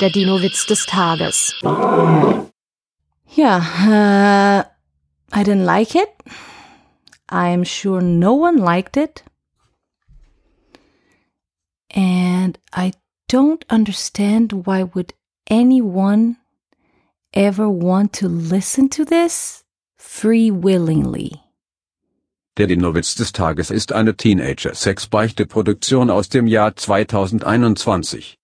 Der Dino-Witz des Tages. Ja, uh, I didn't like it. I'm sure no one liked it. And I don't understand why would anyone ever want to listen to this free willingly. Der Dinowitz des Tages ist eine Teenager-Sex-Beichte-Produktion aus dem Jahr 2021.